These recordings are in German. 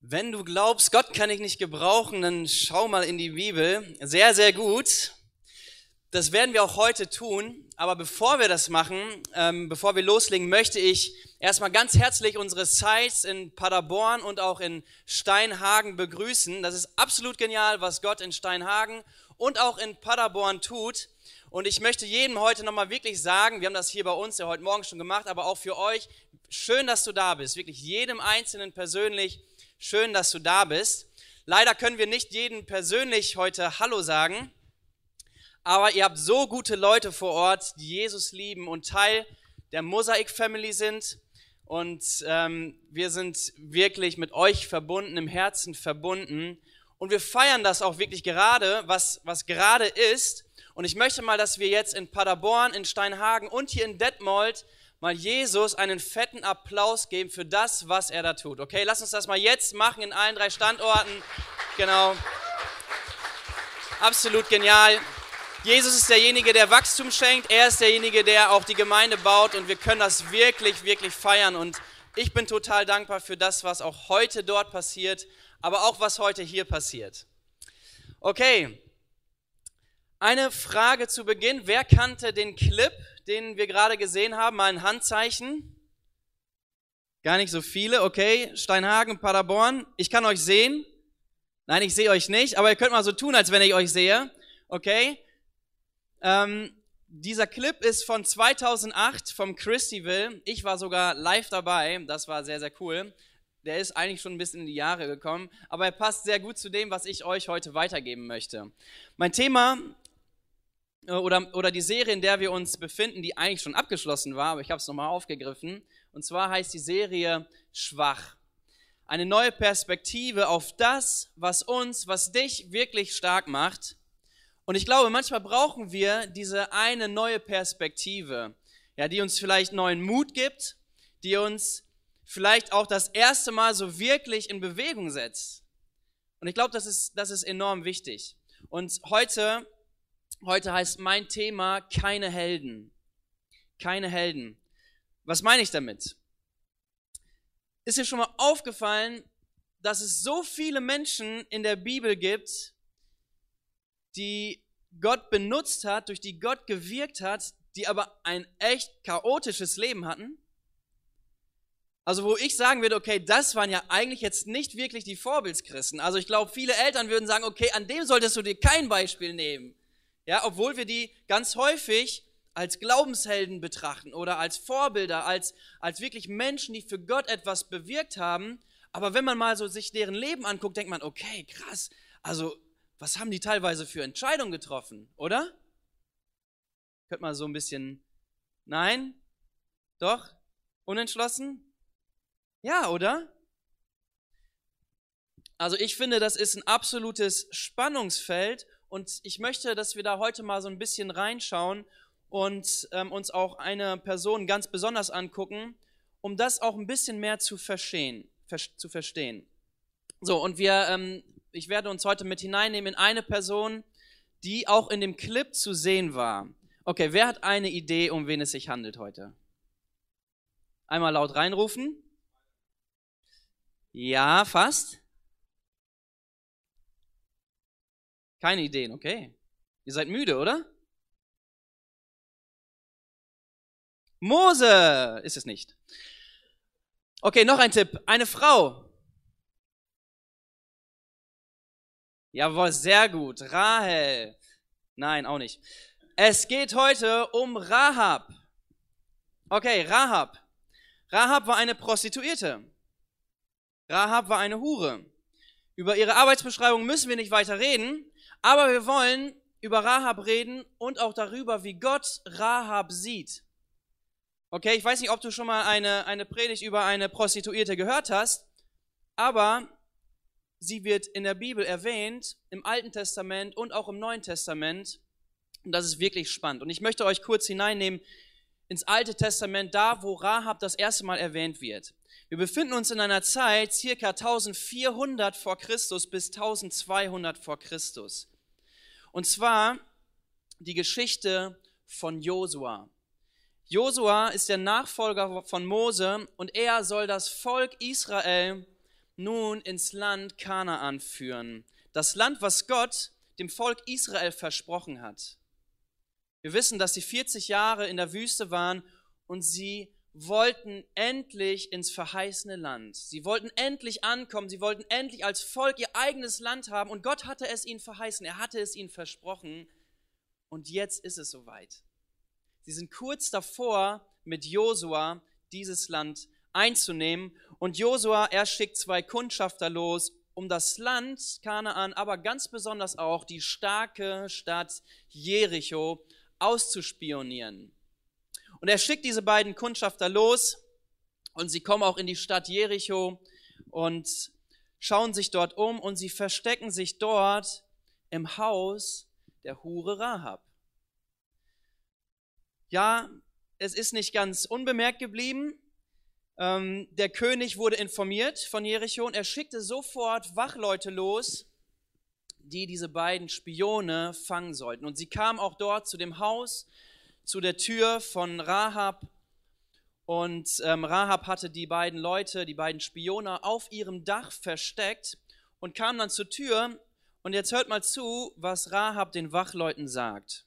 Wenn du glaubst, Gott kann ich nicht gebrauchen, dann schau mal in die Bibel. Sehr, sehr gut. Das werden wir auch heute tun. Aber bevor wir das machen, ähm, bevor wir loslegen, möchte ich erstmal ganz herzlich unsere Sites in Paderborn und auch in Steinhagen begrüßen. Das ist absolut genial, was Gott in Steinhagen und auch in Paderborn tut. Und ich möchte jedem heute nochmal wirklich sagen, wir haben das hier bei uns ja heute Morgen schon gemacht, aber auch für euch, schön, dass du da bist. Wirklich jedem Einzelnen persönlich Schön, dass du da bist. Leider können wir nicht jedem persönlich heute Hallo sagen, aber ihr habt so gute Leute vor Ort, die Jesus lieben und Teil der Mosaik Family sind. Und ähm, wir sind wirklich mit euch verbunden, im Herzen verbunden. Und wir feiern das auch wirklich gerade, was, was gerade ist. Und ich möchte mal, dass wir jetzt in Paderborn, in Steinhagen und hier in Detmold mal Jesus einen fetten Applaus geben für das, was er da tut. Okay, lass uns das mal jetzt machen in allen drei Standorten. Genau. Absolut genial. Jesus ist derjenige, der Wachstum schenkt. Er ist derjenige, der auch die Gemeinde baut. Und wir können das wirklich, wirklich feiern. Und ich bin total dankbar für das, was auch heute dort passiert, aber auch was heute hier passiert. Okay. Eine Frage zu Beginn. Wer kannte den Clip den wir gerade gesehen haben, mal ein Handzeichen. Gar nicht so viele, okay. Steinhagen, Paderborn. Ich kann euch sehen. Nein, ich sehe euch nicht, aber ihr könnt mal so tun, als wenn ich euch sehe. Okay. Ähm, dieser Clip ist von 2008 vom Christyville. Ich war sogar live dabei. Das war sehr, sehr cool. Der ist eigentlich schon ein bisschen in die Jahre gekommen, aber er passt sehr gut zu dem, was ich euch heute weitergeben möchte. Mein Thema oder, oder die Serie, in der wir uns befinden, die eigentlich schon abgeschlossen war, aber ich habe es nochmal aufgegriffen. Und zwar heißt die Serie Schwach. Eine neue Perspektive auf das, was uns, was dich wirklich stark macht. Und ich glaube, manchmal brauchen wir diese eine neue Perspektive, ja, die uns vielleicht neuen Mut gibt, die uns vielleicht auch das erste Mal so wirklich in Bewegung setzt. Und ich glaube, das ist, das ist enorm wichtig. Und heute Heute heißt mein Thema keine Helden. Keine Helden. Was meine ich damit? Ist dir schon mal aufgefallen, dass es so viele Menschen in der Bibel gibt, die Gott benutzt hat, durch die Gott gewirkt hat, die aber ein echt chaotisches Leben hatten? Also wo ich sagen würde, okay, das waren ja eigentlich jetzt nicht wirklich die Vorbildschristen. Also ich glaube, viele Eltern würden sagen, okay, an dem solltest du dir kein Beispiel nehmen. Ja, obwohl wir die ganz häufig als Glaubenshelden betrachten oder als Vorbilder, als, als wirklich Menschen, die für Gott etwas bewirkt haben. Aber wenn man mal so sich deren Leben anguckt, denkt man, okay, krass, also was haben die teilweise für Entscheidungen getroffen, oder? Könnte man so ein bisschen, nein? Doch? Unentschlossen? Ja, oder? Also ich finde, das ist ein absolutes Spannungsfeld und ich möchte, dass wir da heute mal so ein bisschen reinschauen und ähm, uns auch eine Person ganz besonders angucken, um das auch ein bisschen mehr zu verstehen. Ver zu verstehen. So, und wir, ähm, ich werde uns heute mit hineinnehmen in eine Person, die auch in dem Clip zu sehen war. Okay, wer hat eine Idee, um wen es sich handelt heute? Einmal laut reinrufen. Ja, fast. Keine Ideen, okay. Ihr seid müde, oder? Mose ist es nicht. Okay, noch ein Tipp. Eine Frau. Jawohl, sehr gut. Rahel. Nein, auch nicht. Es geht heute um Rahab. Okay, Rahab. Rahab war eine Prostituierte. Rahab war eine Hure. Über ihre Arbeitsbeschreibung müssen wir nicht weiter reden. Aber wir wollen über Rahab reden und auch darüber, wie Gott Rahab sieht. Okay, ich weiß nicht, ob du schon mal eine, eine Predigt über eine Prostituierte gehört hast, aber sie wird in der Bibel erwähnt, im Alten Testament und auch im Neuen Testament. Und das ist wirklich spannend. Und ich möchte euch kurz hineinnehmen ins Alte Testament, da wo Rahab das erste Mal erwähnt wird. Wir befinden uns in einer Zeit circa 1400 vor Christus bis 1200 vor Christus. Und zwar die Geschichte von Josua. Josua ist der Nachfolger von Mose und er soll das Volk Israel nun ins Land Kanaan führen. Das Land, was Gott dem Volk Israel versprochen hat. Wir wissen, dass sie 40 Jahre in der Wüste waren und sie wollten endlich ins verheißene Land. Sie wollten endlich ankommen, sie wollten endlich als Volk ihr eigenes Land haben und Gott hatte es ihnen verheißen, er hatte es ihnen versprochen und jetzt ist es soweit. Sie sind kurz davor, mit Josua dieses Land einzunehmen und Josua, er schickt zwei Kundschafter los, um das Land Kanaan, aber ganz besonders auch die starke Stadt Jericho auszuspionieren. Und er schickt diese beiden Kundschafter los und sie kommen auch in die Stadt Jericho und schauen sich dort um und sie verstecken sich dort im Haus der Hure Rahab. Ja, es ist nicht ganz unbemerkt geblieben. Ähm, der König wurde informiert von Jericho und er schickte sofort Wachleute los, die diese beiden Spione fangen sollten. Und sie kamen auch dort zu dem Haus zu der Tür von Rahab und ähm, Rahab hatte die beiden Leute, die beiden Spione auf ihrem Dach versteckt und kam dann zur Tür. Und jetzt hört mal zu, was Rahab den Wachleuten sagt.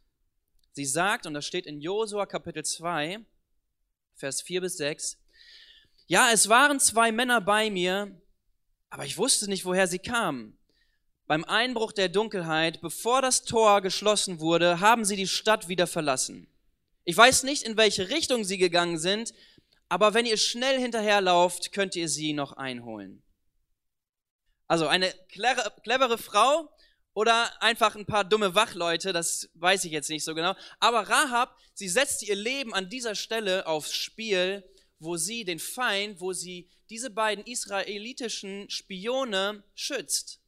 Sie sagt, und das steht in Josua Kapitel 2, Vers 4 bis 6, ja, es waren zwei Männer bei mir, aber ich wusste nicht, woher sie kamen. Beim Einbruch der Dunkelheit, bevor das Tor geschlossen wurde, haben sie die Stadt wieder verlassen. Ich weiß nicht, in welche Richtung sie gegangen sind, aber wenn ihr schnell hinterherlauft, könnt ihr sie noch einholen. Also eine clevere, clevere Frau oder einfach ein paar dumme Wachleute, das weiß ich jetzt nicht so genau. Aber Rahab, sie setzt ihr Leben an dieser Stelle aufs Spiel, wo sie den Feind, wo sie diese beiden israelitischen Spione schützt.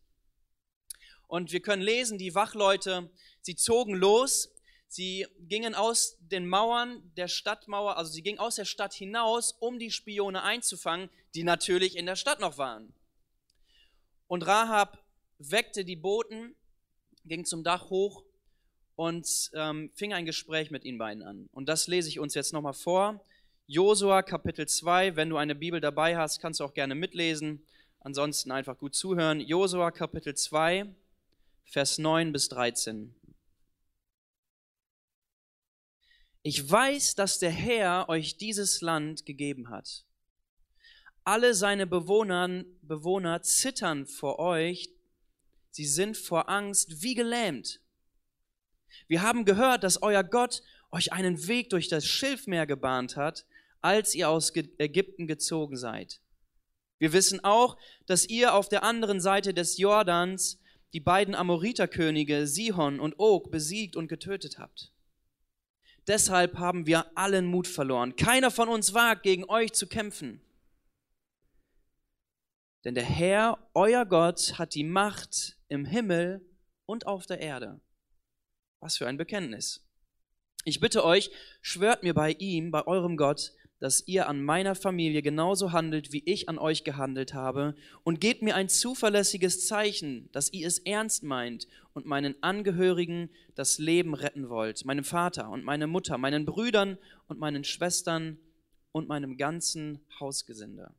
Und wir können lesen, die Wachleute, sie zogen los Sie gingen aus den Mauern der Stadtmauer, also sie gingen aus der Stadt hinaus, um die Spione einzufangen, die natürlich in der Stadt noch waren. Und Rahab weckte die Boten, ging zum Dach hoch und ähm, fing ein Gespräch mit ihnen beiden an. Und das lese ich uns jetzt nochmal vor. Josua Kapitel 2, wenn du eine Bibel dabei hast, kannst du auch gerne mitlesen. Ansonsten einfach gut zuhören. Josua Kapitel 2, Vers 9 bis 13. Ich weiß, dass der Herr euch dieses Land gegeben hat. Alle seine Bewohner, Bewohner zittern vor euch. Sie sind vor Angst wie gelähmt. Wir haben gehört, dass euer Gott euch einen Weg durch das Schilfmeer gebahnt hat, als ihr aus Ägypten gezogen seid. Wir wissen auch, dass ihr auf der anderen Seite des Jordans die beiden Amoriterkönige Sihon und Og besiegt und getötet habt. Deshalb haben wir allen Mut verloren. Keiner von uns wagt, gegen euch zu kämpfen. Denn der Herr, euer Gott, hat die Macht im Himmel und auf der Erde. Was für ein Bekenntnis. Ich bitte euch, schwört mir bei ihm, bei eurem Gott, dass ihr an meiner Familie genauso handelt, wie ich an euch gehandelt habe, und gebt mir ein zuverlässiges Zeichen, dass ihr es ernst meint und meinen Angehörigen das Leben retten wollt, meinem Vater und meine Mutter, meinen Brüdern und meinen Schwestern und meinem ganzen Hausgesinde.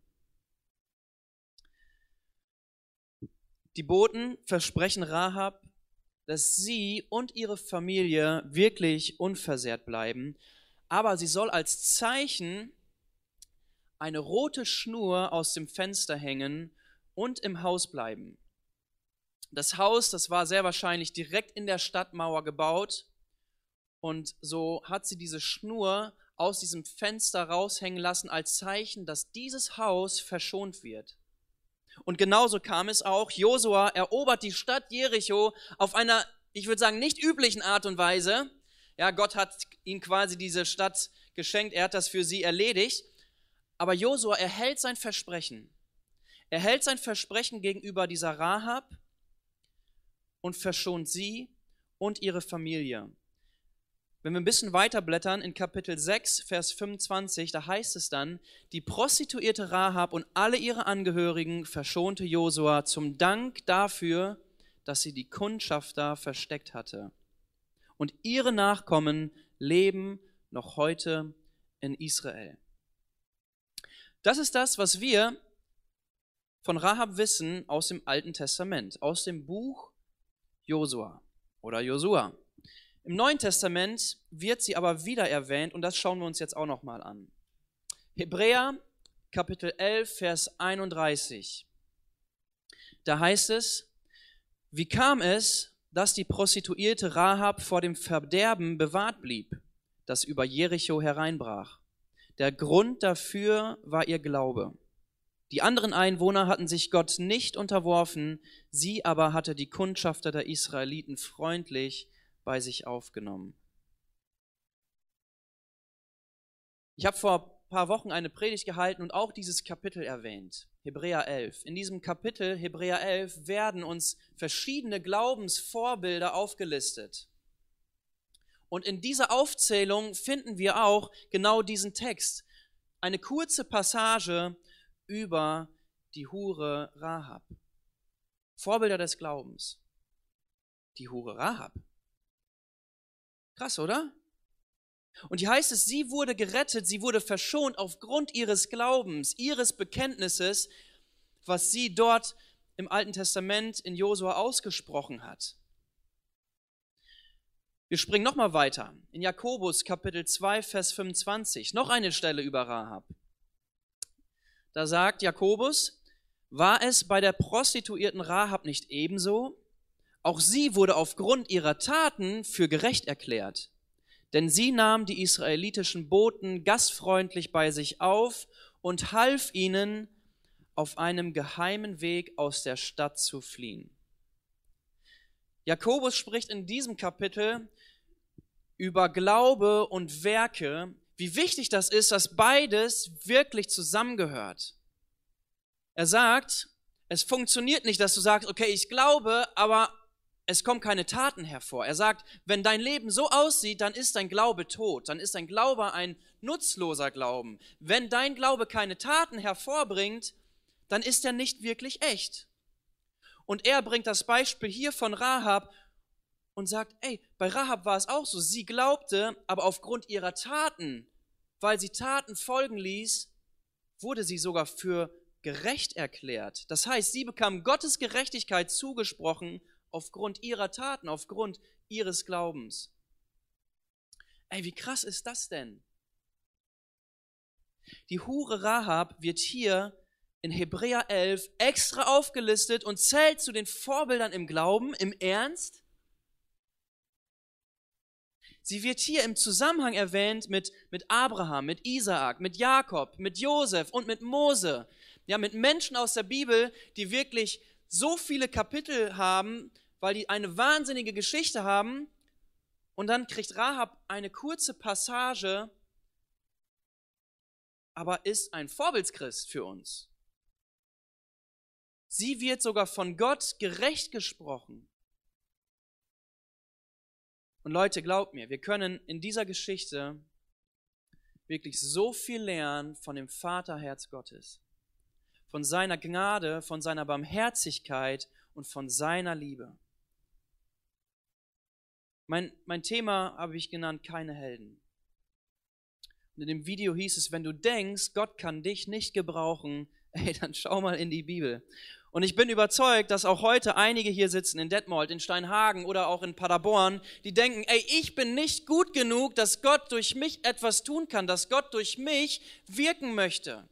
Die Boten versprechen Rahab, dass sie und ihre Familie wirklich unversehrt bleiben aber sie soll als Zeichen eine rote Schnur aus dem Fenster hängen und im Haus bleiben. Das Haus, das war sehr wahrscheinlich direkt in der Stadtmauer gebaut und so hat sie diese Schnur aus diesem Fenster raushängen lassen als Zeichen, dass dieses Haus verschont wird. Und genauso kam es auch. Josua erobert die Stadt Jericho auf einer, ich würde sagen, nicht üblichen Art und Weise. Ja, Gott hat ihnen quasi diese Stadt geschenkt, er hat das für sie erledigt. Aber Josua erhält sein Versprechen. Er hält sein Versprechen gegenüber dieser Rahab und verschont sie und ihre Familie. Wenn wir ein bisschen weiterblättern in Kapitel 6, Vers 25, da heißt es dann, die Prostituierte Rahab und alle ihre Angehörigen verschonte Josua zum Dank dafür, dass sie die Kundschafter versteckt hatte und ihre Nachkommen leben noch heute in Israel. Das ist das, was wir von Rahab wissen aus dem Alten Testament, aus dem Buch Josua oder Josua. Im Neuen Testament wird sie aber wieder erwähnt und das schauen wir uns jetzt auch noch mal an. Hebräer Kapitel 11 Vers 31. Da heißt es: Wie kam es, dass die Prostituierte Rahab vor dem Verderben bewahrt blieb, das über Jericho hereinbrach? Der Grund dafür war ihr Glaube. Die anderen Einwohner hatten sich Gott nicht unterworfen, sie aber hatte die Kundschafter der Israeliten freundlich bei sich aufgenommen. Ich habe vor paar Wochen eine Predigt gehalten und auch dieses Kapitel erwähnt, Hebräer 11. In diesem Kapitel Hebräer 11 werden uns verschiedene Glaubensvorbilder aufgelistet. Und in dieser Aufzählung finden wir auch genau diesen Text. Eine kurze Passage über die Hure Rahab. Vorbilder des Glaubens. Die Hure Rahab. Krass, oder? Und hier heißt es, sie wurde gerettet, sie wurde verschont aufgrund ihres Glaubens, ihres Bekenntnisses, was sie dort im Alten Testament in Josua ausgesprochen hat. Wir springen nochmal weiter. In Jakobus Kapitel 2, Vers 25. Noch eine Stelle über Rahab. Da sagt Jakobus, war es bei der prostituierten Rahab nicht ebenso? Auch sie wurde aufgrund ihrer Taten für gerecht erklärt. Denn sie nahm die israelitischen Boten gastfreundlich bei sich auf und half ihnen, auf einem geheimen Weg aus der Stadt zu fliehen. Jakobus spricht in diesem Kapitel über Glaube und Werke, wie wichtig das ist, dass beides wirklich zusammengehört. Er sagt, es funktioniert nicht, dass du sagst, okay, ich glaube, aber es kommen keine Taten hervor. Er sagt, wenn dein Leben so aussieht, dann ist dein Glaube tot, dann ist dein Glaube ein nutzloser Glauben. Wenn dein Glaube keine Taten hervorbringt, dann ist er nicht wirklich echt. Und er bringt das Beispiel hier von Rahab und sagt, ey, bei Rahab war es auch so. Sie glaubte, aber aufgrund ihrer Taten, weil sie Taten folgen ließ, wurde sie sogar für gerecht erklärt. Das heißt, sie bekam Gottes Gerechtigkeit zugesprochen aufgrund ihrer Taten, aufgrund ihres Glaubens. Ey, wie krass ist das denn? Die Hure Rahab wird hier in Hebräer 11 extra aufgelistet und zählt zu den Vorbildern im Glauben, im Ernst. Sie wird hier im Zusammenhang erwähnt mit, mit Abraham, mit Isaak, mit Jakob, mit Josef und mit Mose. Ja, mit Menschen aus der Bibel, die wirklich so viele Kapitel haben, weil die eine wahnsinnige Geschichte haben. Und dann kriegt Rahab eine kurze Passage, aber ist ein Vorbildschrist für uns. Sie wird sogar von Gott gerecht gesprochen. Und Leute, glaubt mir, wir können in dieser Geschichte wirklich so viel lernen von dem Vaterherz Gottes, von seiner Gnade, von seiner Barmherzigkeit und von seiner Liebe. Mein, mein Thema habe ich genannt, keine Helden. Und in dem Video hieß es, wenn du denkst, Gott kann dich nicht gebrauchen, ey, dann schau mal in die Bibel. Und ich bin überzeugt, dass auch heute einige hier sitzen in Detmold, in Steinhagen oder auch in Paderborn, die denken, ey, ich bin nicht gut genug, dass Gott durch mich etwas tun kann, dass Gott durch mich wirken möchte.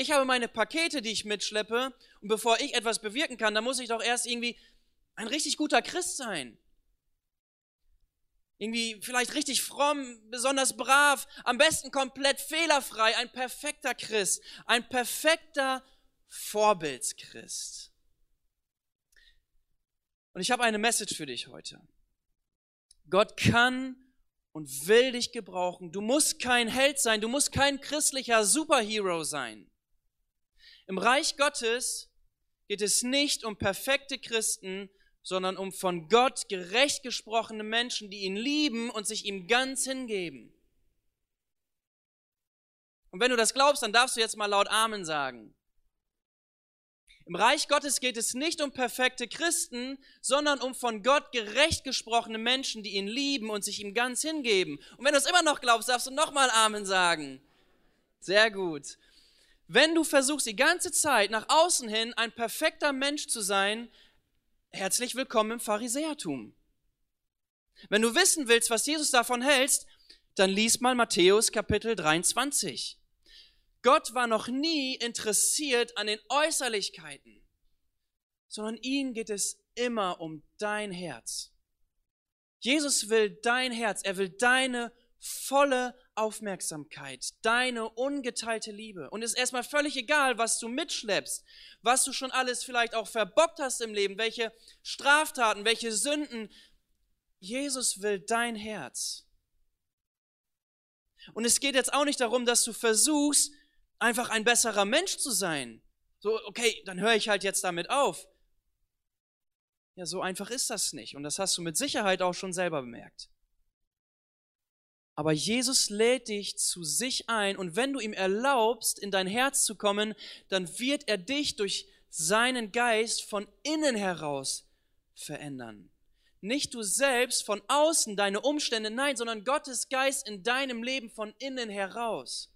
Ich habe meine Pakete, die ich mitschleppe, und bevor ich etwas bewirken kann, dann muss ich doch erst irgendwie ein richtig guter Christ sein. Irgendwie vielleicht richtig fromm, besonders brav, am besten komplett fehlerfrei, ein perfekter Christ, ein perfekter Vorbildschrist. Und ich habe eine Message für dich heute. Gott kann und will dich gebrauchen. Du musst kein Held sein, du musst kein christlicher Superhero sein. Im Reich Gottes geht es nicht um perfekte Christen, sondern um von Gott gerecht gesprochene Menschen, die ihn lieben und sich ihm ganz hingeben. Und wenn du das glaubst, dann darfst du jetzt mal laut Amen sagen. Im Reich Gottes geht es nicht um perfekte Christen, sondern um von Gott gerecht gesprochene Menschen, die ihn lieben und sich ihm ganz hingeben. Und wenn du es immer noch glaubst, darfst du nochmal Amen sagen. Sehr gut. Wenn du versuchst, die ganze Zeit nach außen hin ein perfekter Mensch zu sein, herzlich willkommen im Pharisäertum. Wenn du wissen willst, was Jesus davon hält, dann lies mal Matthäus Kapitel 23. Gott war noch nie interessiert an den Äußerlichkeiten, sondern ihm geht es immer um dein Herz. Jesus will dein Herz, er will deine volle Aufmerksamkeit, deine ungeteilte Liebe. Und es ist erstmal völlig egal, was du mitschleppst, was du schon alles vielleicht auch verbockt hast im Leben, welche Straftaten, welche Sünden. Jesus will dein Herz. Und es geht jetzt auch nicht darum, dass du versuchst, einfach ein besserer Mensch zu sein. So, okay, dann höre ich halt jetzt damit auf. Ja, so einfach ist das nicht. Und das hast du mit Sicherheit auch schon selber bemerkt. Aber Jesus lädt dich zu sich ein und wenn du ihm erlaubst, in dein Herz zu kommen, dann wird er dich durch seinen Geist von innen heraus verändern. Nicht du selbst von außen, deine Umstände, nein, sondern Gottes Geist in deinem Leben von innen heraus.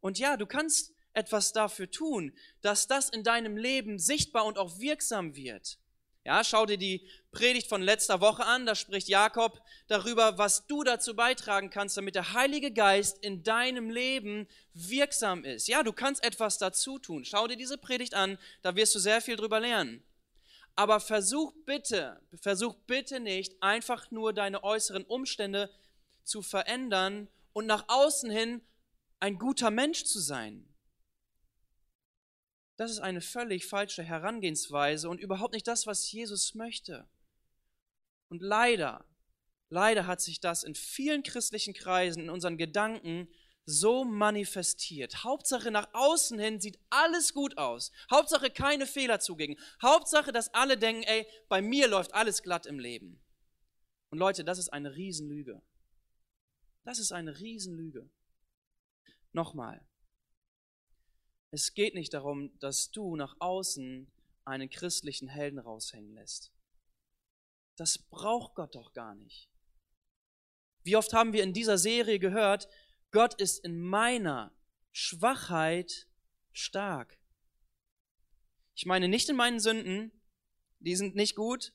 Und ja, du kannst etwas dafür tun, dass das in deinem Leben sichtbar und auch wirksam wird. Ja, schau dir die Predigt von letzter Woche an, da spricht Jakob darüber, was du dazu beitragen kannst, damit der Heilige Geist in deinem Leben wirksam ist. Ja, du kannst etwas dazu tun. Schau dir diese Predigt an, da wirst du sehr viel drüber lernen. Aber versuch bitte, versuch bitte nicht einfach nur deine äußeren Umstände zu verändern und nach außen hin ein guter Mensch zu sein. Das ist eine völlig falsche Herangehensweise und überhaupt nicht das, was Jesus möchte. Und leider, leider hat sich das in vielen christlichen Kreisen, in unseren Gedanken so manifestiert. Hauptsache nach außen hin sieht alles gut aus. Hauptsache keine Fehler zugegen. Hauptsache, dass alle denken, ey, bei mir läuft alles glatt im Leben. Und Leute, das ist eine Riesenlüge. Das ist eine Riesenlüge. Nochmal. Es geht nicht darum, dass du nach außen einen christlichen Helden raushängen lässt. Das braucht Gott doch gar nicht. Wie oft haben wir in dieser Serie gehört, Gott ist in meiner Schwachheit stark. Ich meine nicht in meinen Sünden, die sind nicht gut,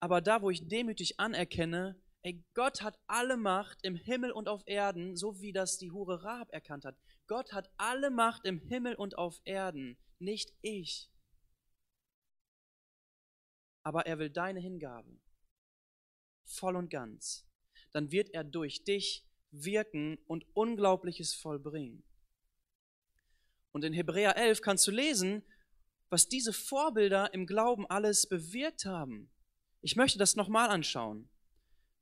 aber da, wo ich demütig anerkenne, Ey, Gott hat alle Macht im Himmel und auf Erden, so wie das die Hure Rahab erkannt hat. Gott hat alle Macht im Himmel und auf Erden, nicht ich. Aber er will deine Hingabe, voll und ganz. Dann wird er durch dich wirken und Unglaubliches vollbringen. Und in Hebräer 11 kannst du lesen, was diese Vorbilder im Glauben alles bewirkt haben. Ich möchte das nochmal anschauen.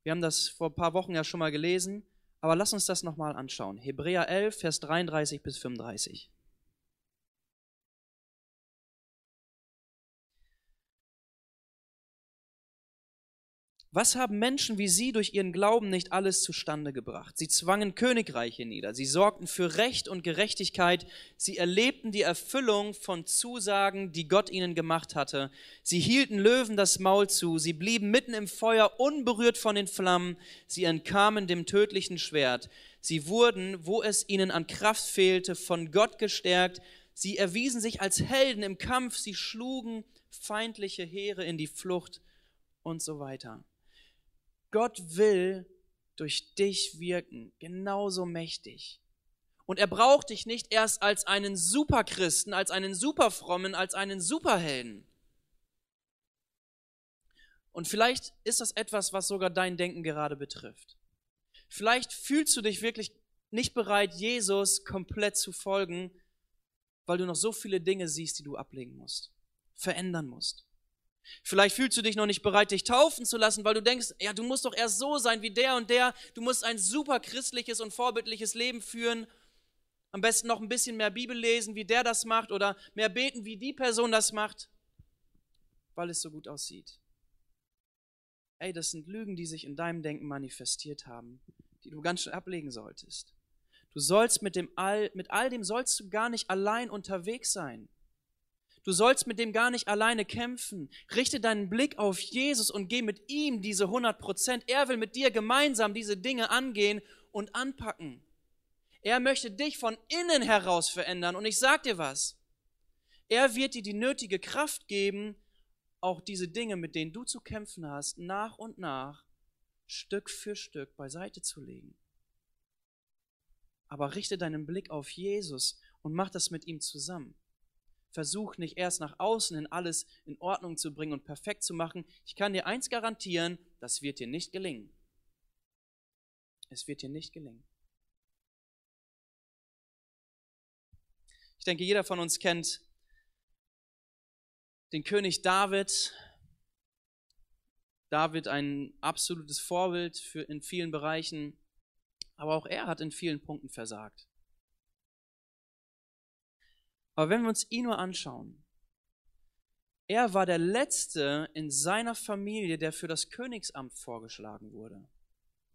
Wir haben das vor ein paar Wochen ja schon mal gelesen, aber lass uns das nochmal anschauen. Hebräer 11, Vers 33 bis 35. Was haben Menschen wie Sie durch ihren Glauben nicht alles zustande gebracht? Sie zwangen Königreiche nieder, sie sorgten für Recht und Gerechtigkeit, sie erlebten die Erfüllung von Zusagen, die Gott ihnen gemacht hatte. Sie hielten Löwen das Maul zu, sie blieben mitten im Feuer unberührt von den Flammen, sie entkamen dem tödlichen Schwert. Sie wurden, wo es ihnen an Kraft fehlte, von Gott gestärkt. Sie erwiesen sich als Helden im Kampf, sie schlugen feindliche Heere in die Flucht und so weiter. Gott will durch dich wirken, genauso mächtig. Und er braucht dich nicht erst als einen Superchristen, als einen Superfrommen, als einen Superhelden. Und vielleicht ist das etwas, was sogar dein Denken gerade betrifft. Vielleicht fühlst du dich wirklich nicht bereit, Jesus komplett zu folgen, weil du noch so viele Dinge siehst, die du ablegen musst, verändern musst. Vielleicht fühlst du dich noch nicht bereit, dich taufen zu lassen, weil du denkst, ja, du musst doch erst so sein wie der und der. Du musst ein super christliches und vorbildliches Leben führen. Am besten noch ein bisschen mehr Bibel lesen, wie der das macht, oder mehr beten, wie die Person das macht, weil es so gut aussieht. Ey, das sind Lügen, die sich in deinem Denken manifestiert haben, die du ganz schön ablegen solltest. Du sollst mit dem all, mit all dem sollst du gar nicht allein unterwegs sein. Du sollst mit dem gar nicht alleine kämpfen. Richte deinen Blick auf Jesus und geh mit ihm diese 100 Prozent. Er will mit dir gemeinsam diese Dinge angehen und anpacken. Er möchte dich von innen heraus verändern. Und ich sag dir was. Er wird dir die nötige Kraft geben, auch diese Dinge, mit denen du zu kämpfen hast, nach und nach, Stück für Stück beiseite zu legen. Aber richte deinen Blick auf Jesus und mach das mit ihm zusammen. Versuch nicht erst nach außen hin alles in Ordnung zu bringen und perfekt zu machen. Ich kann dir eins garantieren, das wird dir nicht gelingen. Es wird dir nicht gelingen. Ich denke, jeder von uns kennt den König David. David ein absolutes Vorbild für in vielen Bereichen, aber auch er hat in vielen Punkten versagt. Aber wenn wir uns ihn nur anschauen, er war der Letzte in seiner Familie, der für das Königsamt vorgeschlagen wurde.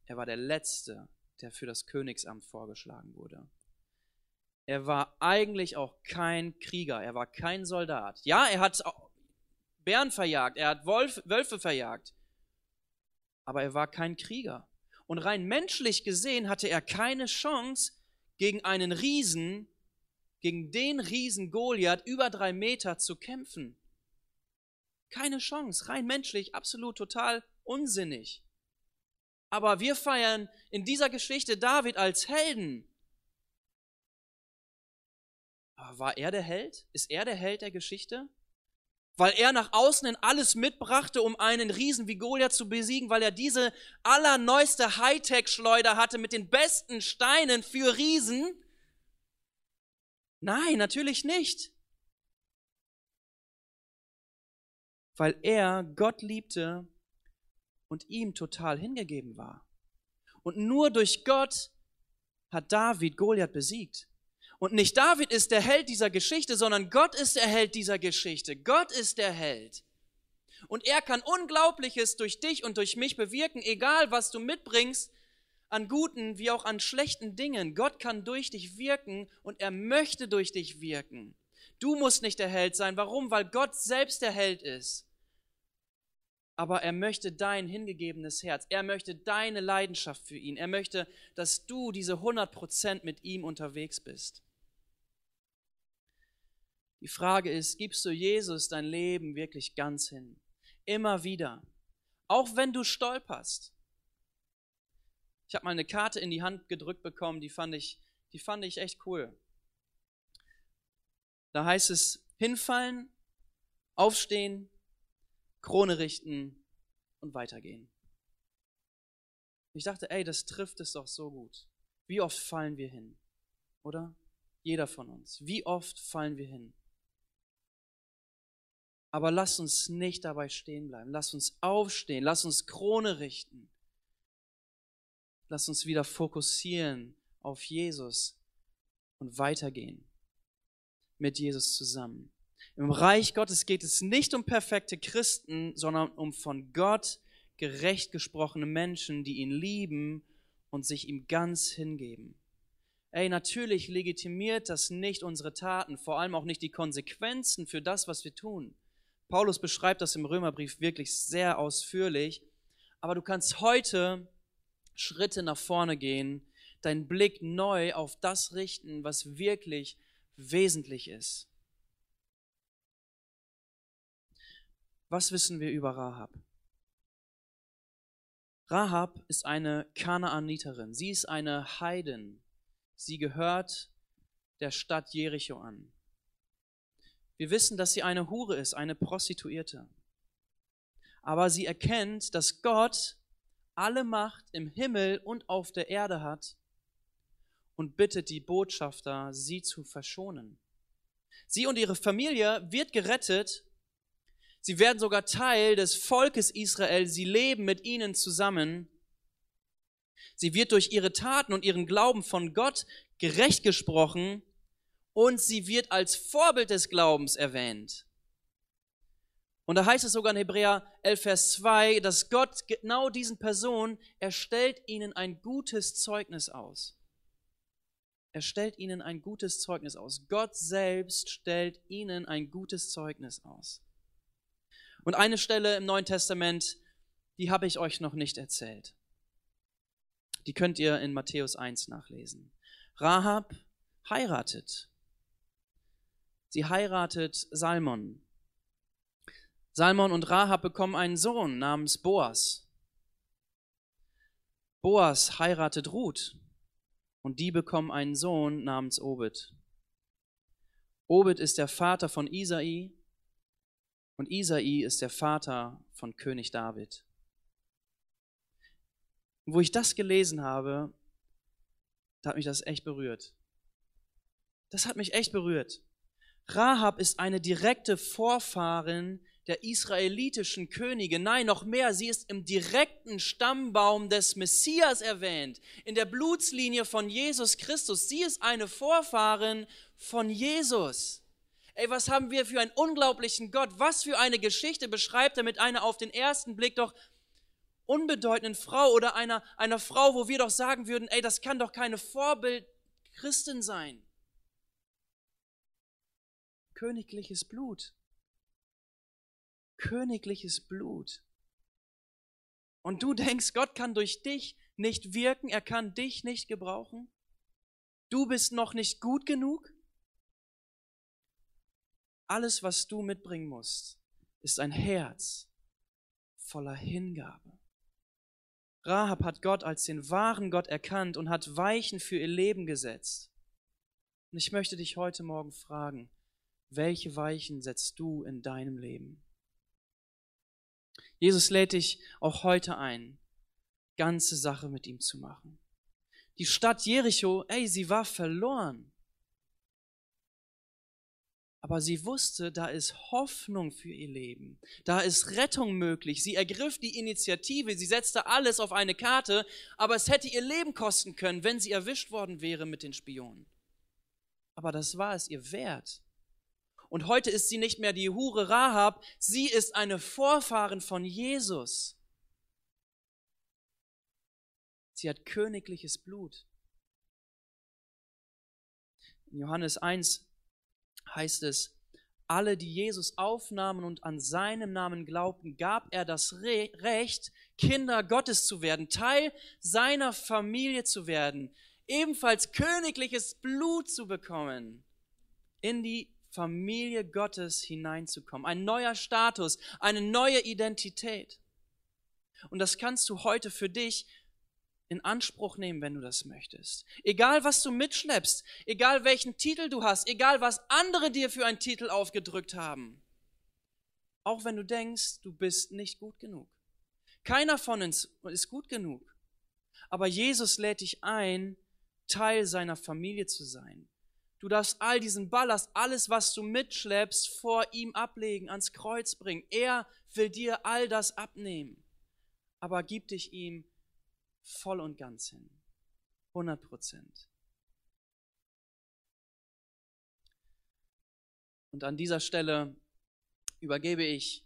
Er war der Letzte, der für das Königsamt vorgeschlagen wurde. Er war eigentlich auch kein Krieger, er war kein Soldat. Ja, er hat Bären verjagt, er hat Wolf, Wölfe verjagt, aber er war kein Krieger. Und rein menschlich gesehen hatte er keine Chance gegen einen Riesen, gegen den Riesen Goliath über drei Meter zu kämpfen. Keine Chance, rein menschlich, absolut total unsinnig. Aber wir feiern in dieser Geschichte David als Helden. Aber war er der Held? Ist er der Held der Geschichte? Weil er nach außen in alles mitbrachte, um einen Riesen wie Goliath zu besiegen, weil er diese allerneueste Hightech-Schleuder hatte mit den besten Steinen für Riesen? Nein, natürlich nicht. Weil er Gott liebte und ihm total hingegeben war. Und nur durch Gott hat David Goliath besiegt. Und nicht David ist der Held dieser Geschichte, sondern Gott ist der Held dieser Geschichte. Gott ist der Held. Und er kann Unglaubliches durch dich und durch mich bewirken, egal was du mitbringst, an guten wie auch an schlechten Dingen. Gott kann durch dich wirken und er möchte durch dich wirken. Du musst nicht der Held sein. Warum? Weil Gott selbst der Held ist. Aber er möchte dein hingegebenes Herz. Er möchte deine Leidenschaft für ihn. Er möchte, dass du diese 100 Prozent mit ihm unterwegs bist. Die Frage ist, gibst du Jesus dein Leben wirklich ganz hin? Immer wieder. Auch wenn du stolperst. Ich habe mal eine Karte in die Hand gedrückt bekommen, die fand ich, die fand ich echt cool. Da heißt es, hinfallen, aufstehen, Krone richten und weitergehen. Ich dachte, ey, das trifft es doch so gut. Wie oft fallen wir hin? Oder? Jeder von uns. Wie oft fallen wir hin? Aber lass uns nicht dabei stehen bleiben. Lass uns aufstehen. Lass uns Krone richten. Lass uns wieder fokussieren auf Jesus und weitergehen mit Jesus zusammen. Im Reich Gottes geht es nicht um perfekte Christen, sondern um von Gott gerecht gesprochene Menschen, die ihn lieben und sich ihm ganz hingeben. Ey, natürlich legitimiert das nicht unsere Taten, vor allem auch nicht die Konsequenzen für das, was wir tun. Paulus beschreibt das im Römerbrief wirklich sehr ausführlich. Aber du kannst heute Schritte nach vorne gehen, deinen Blick neu auf das richten, was wirklich wesentlich ist. Was wissen wir über Rahab? Rahab ist eine Kanaaniterin. Sie ist eine Heidin. Sie gehört der Stadt Jericho an. Wir wissen, dass sie eine Hure ist, eine Prostituierte. Aber sie erkennt, dass Gott alle Macht im Himmel und auf der Erde hat und bittet die Botschafter, sie zu verschonen. Sie und ihre Familie wird gerettet. Sie werden sogar Teil des Volkes Israel. Sie leben mit ihnen zusammen. Sie wird durch ihre Taten und ihren Glauben von Gott gerecht gesprochen und sie wird als Vorbild des Glaubens erwähnt. Und da heißt es sogar in Hebräer 11, Vers 2, dass Gott genau diesen Personen, er stellt ihnen ein gutes Zeugnis aus. Er stellt ihnen ein gutes Zeugnis aus. Gott selbst stellt ihnen ein gutes Zeugnis aus. Und eine Stelle im Neuen Testament, die habe ich euch noch nicht erzählt. Die könnt ihr in Matthäus 1 nachlesen. Rahab heiratet. Sie heiratet Salmon. Salmon und Rahab bekommen einen Sohn namens Boas. Boas heiratet Ruth und die bekommen einen Sohn namens Obed. Obed ist der Vater von Isai und Isai ist der Vater von König David. Und wo ich das gelesen habe, da hat mich das echt berührt. Das hat mich echt berührt. Rahab ist eine direkte Vorfahrin der israelitischen Könige. Nein, noch mehr, sie ist im direkten Stammbaum des Messias erwähnt, in der Blutslinie von Jesus Christus. Sie ist eine Vorfahrin von Jesus. Ey, was haben wir für einen unglaublichen Gott? Was für eine Geschichte beschreibt er mit einer auf den ersten Blick doch unbedeutenden Frau oder einer, einer Frau, wo wir doch sagen würden, ey, das kann doch keine Vorbild Christin sein. Königliches Blut königliches Blut. Und du denkst, Gott kann durch dich nicht wirken, er kann dich nicht gebrauchen? Du bist noch nicht gut genug? Alles, was du mitbringen musst, ist ein Herz voller Hingabe. Rahab hat Gott als den wahren Gott erkannt und hat Weichen für ihr Leben gesetzt. Und ich möchte dich heute Morgen fragen, welche Weichen setzt du in deinem Leben? Jesus lädt dich auch heute ein, ganze Sache mit ihm zu machen. Die Stadt Jericho, ey, sie war verloren. Aber sie wusste, da ist Hoffnung für ihr Leben. Da ist Rettung möglich. Sie ergriff die Initiative, sie setzte alles auf eine Karte, aber es hätte ihr Leben kosten können, wenn sie erwischt worden wäre mit den Spionen. Aber das war es ihr wert. Und heute ist sie nicht mehr die Hure Rahab, sie ist eine Vorfahrin von Jesus. Sie hat königliches Blut. In Johannes 1 heißt es, alle, die Jesus aufnahmen und an seinem Namen glaubten, gab er das Recht, Kinder Gottes zu werden, Teil seiner Familie zu werden, ebenfalls königliches Blut zu bekommen, in die Familie Gottes hineinzukommen. Ein neuer Status, eine neue Identität. Und das kannst du heute für dich in Anspruch nehmen, wenn du das möchtest. Egal, was du mitschleppst, egal welchen Titel du hast, egal, was andere dir für einen Titel aufgedrückt haben. Auch wenn du denkst, du bist nicht gut genug. Keiner von uns ist gut genug. Aber Jesus lädt dich ein, Teil seiner Familie zu sein. Du darfst all diesen Ballast, alles, was du mitschleppst, vor ihm ablegen, ans Kreuz bringen. Er will dir all das abnehmen. Aber gib dich ihm voll und ganz hin. 100 Prozent. Und an dieser Stelle übergebe ich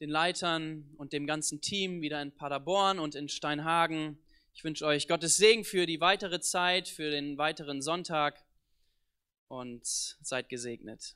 den Leitern und dem ganzen Team wieder in Paderborn und in Steinhagen. Ich wünsche euch Gottes Segen für die weitere Zeit, für den weiteren Sonntag und seid gesegnet.